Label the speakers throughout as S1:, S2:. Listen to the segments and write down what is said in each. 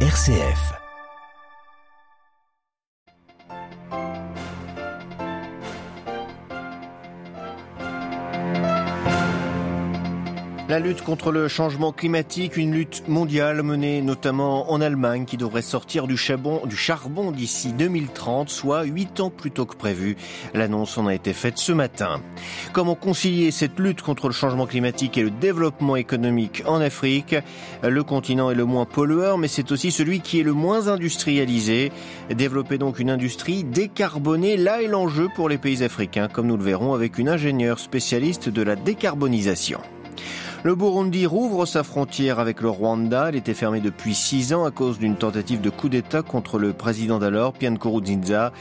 S1: RCF. La lutte contre le changement climatique, une lutte mondiale menée notamment en Allemagne qui devrait sortir du charbon, du charbon d'ici 2030, soit 8 ans plus tôt que prévu. L'annonce en a été faite ce matin. Comment concilier cette lutte contre le changement climatique et le développement économique en Afrique? Le continent est le moins pollueur, mais c'est aussi celui qui est le moins industrialisé. Développer donc une industrie décarbonée, là est l'enjeu pour les pays africains, comme nous le verrons avec une ingénieure spécialiste de la décarbonisation. Le Burundi rouvre sa frontière avec le Rwanda. Elle était fermée depuis six ans à cause d'une tentative de coup d'État contre le président d'alors, Pierre Nkurunziza.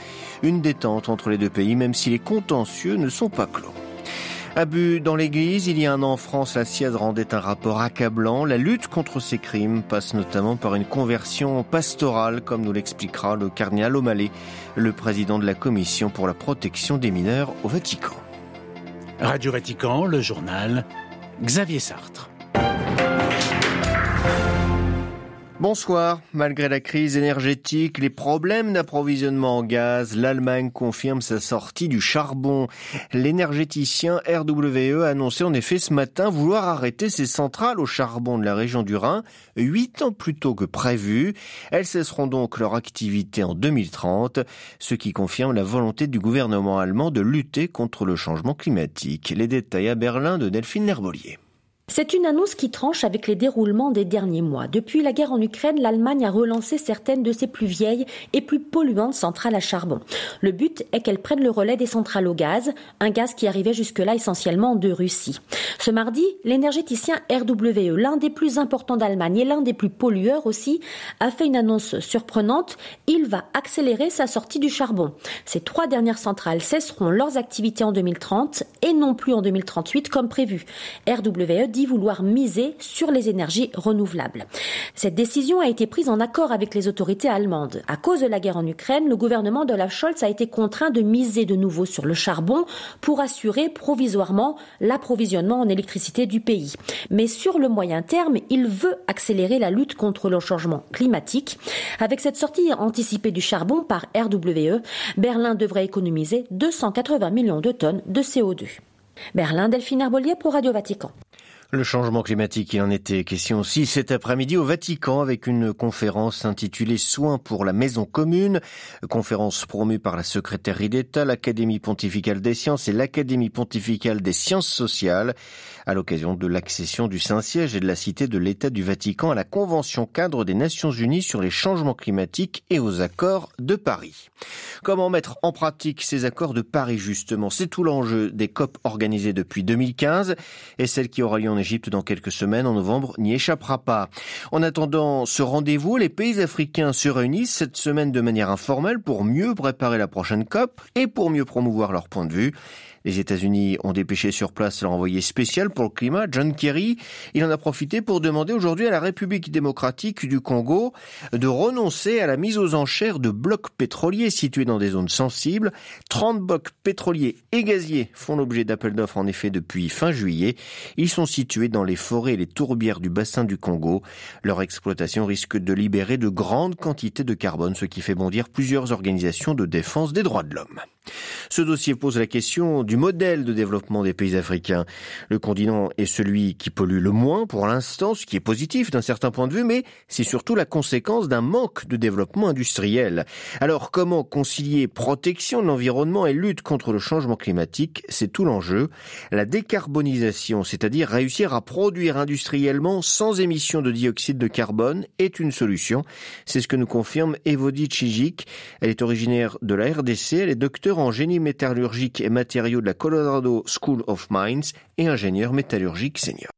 S1: Une détente entre les deux pays, même si les contentieux ne sont pas clos. Abus dans l'église, il y a un an en France, la CIAD rendait un rapport accablant. La lutte contre ces crimes passe notamment par une conversion pastorale, comme nous l'expliquera le cardinal O'Malley, le président de la Commission pour la protection des mineurs au Vatican.
S2: Radio Vatican, le journal Xavier Sartre.
S1: Bonsoir. Malgré la crise énergétique, les problèmes d'approvisionnement en gaz, l'Allemagne confirme sa sortie du charbon. L'énergéticien RWE a annoncé en effet ce matin vouloir arrêter ses centrales au charbon de la région du Rhin huit ans plus tôt que prévu. Elles cesseront donc leur activité en 2030, ce qui confirme la volonté du gouvernement allemand de lutter contre le changement climatique. Les détails à Berlin de Delphine Nerbolier.
S3: C'est une annonce qui tranche avec les déroulements des derniers mois. Depuis la guerre en Ukraine, l'Allemagne a relancé certaines de ses plus vieilles et plus polluantes centrales à charbon. Le but est qu'elles prennent le relais des centrales au gaz, un gaz qui arrivait jusque-là essentiellement de Russie. Ce mardi, l'énergéticien RWE, l'un des plus importants d'Allemagne et l'un des plus pollueurs aussi, a fait une annonce surprenante. Il va accélérer sa sortie du charbon. Ces trois dernières centrales cesseront leurs activités en 2030 et non plus en 2038 comme prévu. RWE dit vouloir miser sur les énergies renouvelables. Cette décision a été prise en accord avec les autorités allemandes. À cause de la guerre en Ukraine, le gouvernement de la Scholz a été contraint de miser de nouveau sur le charbon pour assurer provisoirement l'approvisionnement en électricité du pays. Mais sur le moyen terme, il veut accélérer la lutte contre le changement climatique. Avec cette sortie anticipée du charbon par RWE, Berlin devrait économiser 280 millions de tonnes de CO2. Berlin, Delphine Arbolier pour Radio Vatican.
S1: Le changement climatique, il en était question aussi cet après-midi au Vatican avec une conférence intitulée Soins pour la maison commune, conférence promue par la secrétaire d'État, l'Académie pontificale des sciences et l'Académie pontificale des sciences sociales à l'occasion de l'accession du Saint-Siège et de la Cité de l'État du Vatican à la Convention cadre des Nations Unies sur les changements climatiques et aux accords de Paris. Comment mettre en pratique ces accords de Paris justement? C'est tout l'enjeu des COP organisées depuis 2015 et celle qui aura lieu Égypte dans quelques semaines en novembre n'y échappera pas. En attendant ce rendez-vous, les pays africains se réunissent cette semaine de manière informelle pour mieux préparer la prochaine COP et pour mieux promouvoir leur point de vue. Les États-Unis ont dépêché sur place leur envoyé spécial pour le climat, John Kerry. Il en a profité pour demander aujourd'hui à la République démocratique du Congo de renoncer à la mise aux enchères de blocs pétroliers situés dans des zones sensibles. 30 blocs pétroliers et gaziers font l'objet d'appels d'offres en effet depuis fin juillet. Ils sont situés dans les forêts et les tourbières du bassin du Congo. Leur exploitation risque de libérer de grandes quantités de carbone, ce qui fait bondir plusieurs organisations de défense des droits de l'homme. Ce dossier pose la question du modèle de développement des pays africains. Le continent est celui qui pollue le moins pour l'instant, ce qui est positif d'un certain point de vue, mais c'est surtout la conséquence d'un manque de développement industriel. Alors comment concilier protection de l'environnement et lutte contre le changement climatique? C'est tout l'enjeu. La décarbonisation, c'est-à-dire réussir à produire industriellement sans émission de dioxyde de carbone, est une solution. C'est ce que nous confirme Evodie Chijik. Elle est originaire de la RDC, elle est docteur en génie métallurgique et matériaux de la Colorado School of Mines et ingénieur métallurgique senior.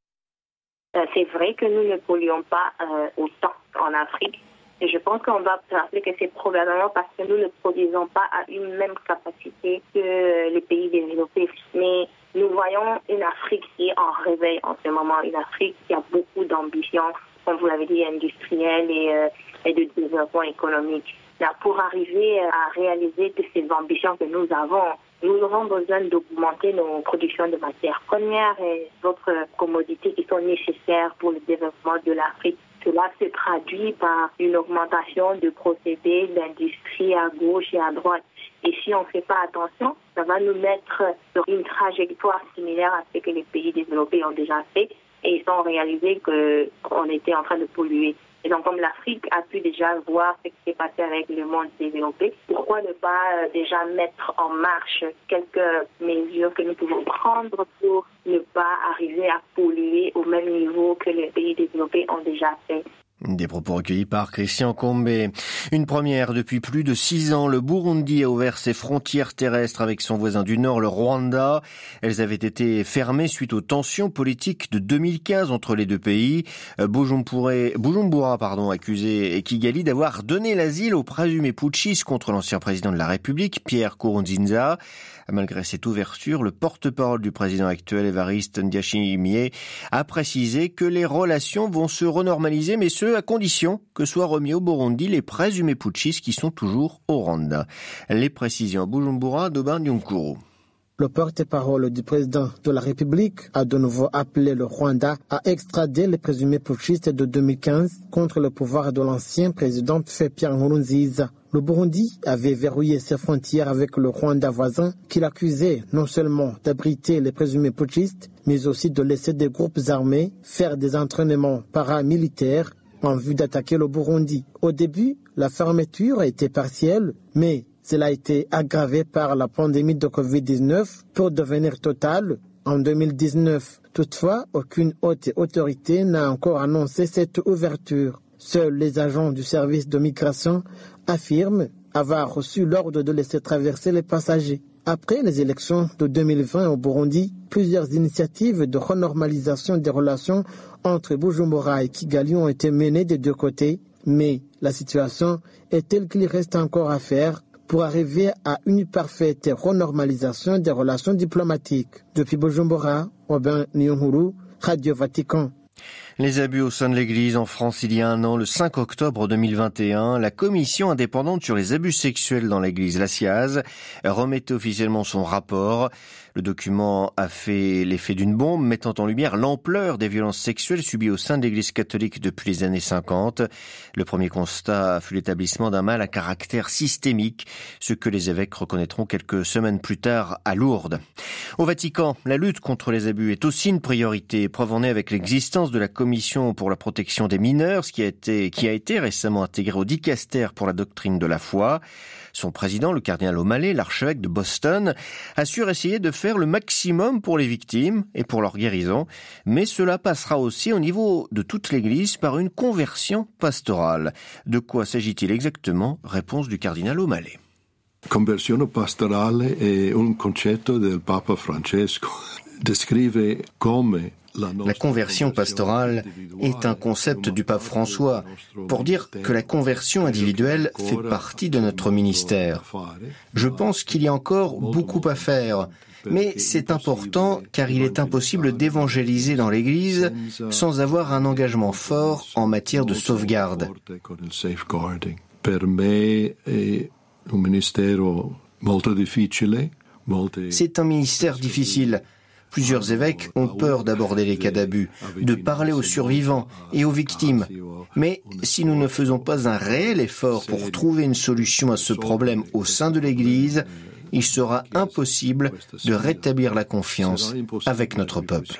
S4: Euh, c'est vrai que nous ne polluons pas euh, autant en Afrique. Et je pense qu'on va rappeler que c'est probablement parce que nous ne produisons pas à une même capacité que les pays développés. Mais nous voyons une Afrique qui est en réveil en ce moment, une Afrique qui a beaucoup d'ambition, comme vous l'avez dit, industrielle euh, et de développement économique pour arriver à réaliser toutes ces ambitions que nous avons, nous aurons besoin d'augmenter nos productions de matières premières et d'autres commodités qui sont nécessaires pour le développement de l'Afrique. cela se traduit par une augmentation de procédés d'industrie à gauche et à droite. Et si on ne fait pas attention, ça va nous mettre sur une trajectoire similaire à ce que les pays développés ont déjà fait et ils ont réalisé qu'on était en train de polluer. Et donc, comme l'Afrique a pu déjà voir ce qui s'est passé avec le monde développé, pourquoi ne pas euh, déjà mettre en marche quelques mesures que nous pouvons prendre pour ne pas arriver à polluer au même niveau que les pays développés ont déjà fait?
S1: Des propos recueillis par Christian Combé. Une première depuis plus de six ans, le Burundi a ouvert ses frontières terrestres avec son voisin du Nord, le Rwanda. Elles avaient été fermées suite aux tensions politiques de 2015 entre les deux pays. Euh, Bujumbura, pardon, accusé Kigali d'avoir donné l'asile aux présumés putschistes contre l'ancien président de la République, Pierre Kourounzinza. Malgré cette ouverture, le porte-parole du président actuel, Evariste Ndiachimie, a précisé que les relations vont se renormaliser, mais ce à condition que soient remis au Burundi les présumés putschistes qui sont toujours au Rwanda. Les précisions à Bujumbura d'Oban Yunkuru.
S5: Le porte-parole du président de la République a de nouveau appelé le Rwanda à extrader les présumés putschistes de 2015 contre le pouvoir de l'ancien président Pierre Nkurunziza. Le Burundi avait verrouillé ses frontières avec le Rwanda voisin qu'il accusait non seulement d'abriter les présumés putschistes, mais aussi de laisser des groupes armés faire des entraînements paramilitaires en vue d'attaquer le Burundi. Au début, la fermeture était partielle, mais cela a été aggravé par la pandémie de Covid-19 pour devenir totale en 2019. Toutefois, aucune haute autorité n'a encore annoncé cette ouverture. Seuls les agents du service de migration affirment avoir reçu l'ordre de laisser traverser les passagers. Après les élections de 2020 au Burundi, plusieurs initiatives de renormalisation des relations entre Bujumbura et Kigali ont été menées des deux côtés, mais la situation est telle qu'il reste encore à faire pour arriver à une parfaite renormalisation des relations diplomatiques. Depuis Bujumbura, Robin Nyonghuru, Radio Vatican.
S1: Les abus au sein de l'Église en France il y a un an, le 5 octobre 2021, la commission indépendante sur les abus sexuels dans l'Église, la CIAZ, remettait officiellement son rapport. Le document a fait l'effet d'une bombe, mettant en lumière l'ampleur des violences sexuelles subies au sein de l'Église catholique depuis les années 50. Le premier constat fut l'établissement d'un mal à caractère systémique, ce que les évêques reconnaîtront quelques semaines plus tard à Lourdes. Au Vatican, la lutte contre les abus est aussi une priorité, preuve en est avec l'existence de la commission pour la protection des mineurs, ce qui a été, qui a été récemment intégré au dicaster pour la doctrine de la foi. Son président, le cardinal O'Malley, l'archevêque de Boston, assure essayer de faire le maximum pour les victimes et pour leur guérison, mais cela passera aussi au niveau de toute l'Église par une conversion pastorale. De quoi s'agit-il exactement? Réponse du cardinal O'Malley.
S6: Conversione pastorale est un concetto del Papa Francesco. Descrive come
S1: la conversion pastorale est un concept du pape François pour dire que la conversion individuelle fait partie de notre ministère. Je pense qu'il y a encore beaucoup à faire, mais c'est important car il est impossible d'évangéliser dans l'Église sans avoir un engagement fort en matière de sauvegarde. C'est un ministère difficile Plusieurs évêques ont peur d'aborder les cas d'abus, de parler aux survivants et aux victimes. Mais si nous ne faisons pas un réel effort pour trouver une solution à ce problème au sein de l'Église, il sera impossible de rétablir la confiance avec notre peuple.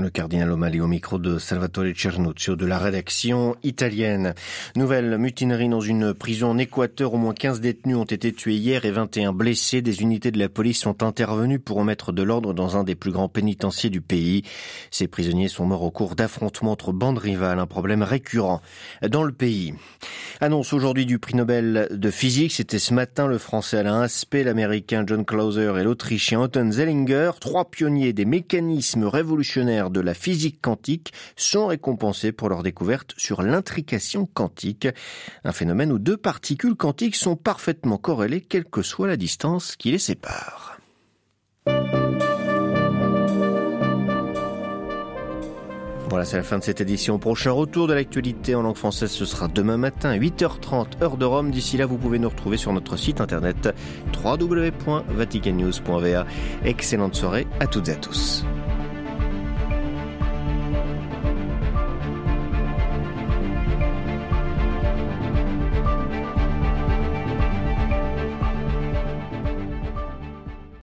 S1: Le cardinal O'Malley au micro de Salvatore Cernuzio de la rédaction italienne. Nouvelle mutinerie dans une prison en Équateur. Au moins 15 détenus ont été tués hier et 21 blessés. Des unités de la police sont intervenues pour remettre de l'ordre dans un des plus grands pénitenciers du pays. Ces prisonniers sont morts au cours d'affrontements entre bandes rivales, un problème récurrent dans le pays. Annonce aujourd'hui du prix Nobel de physique. C'était ce matin le français Alain Aspect, l'américain John Clauser et l'autrichien Otto Zellinger, trois pionniers des mécanismes révolutionnaires de la physique quantique sont récompensés pour leur découverte sur l'intrication quantique, un phénomène où deux particules quantiques sont parfaitement corrélées quelle que soit la distance qui les sépare. Voilà, c'est la fin de cette édition. Prochain retour de l'actualité en langue française, ce sera demain matin, à 8h30, heure de Rome. D'ici là, vous pouvez nous retrouver sur notre site internet www.vaticannews.va. Excellente soirée à toutes et à tous.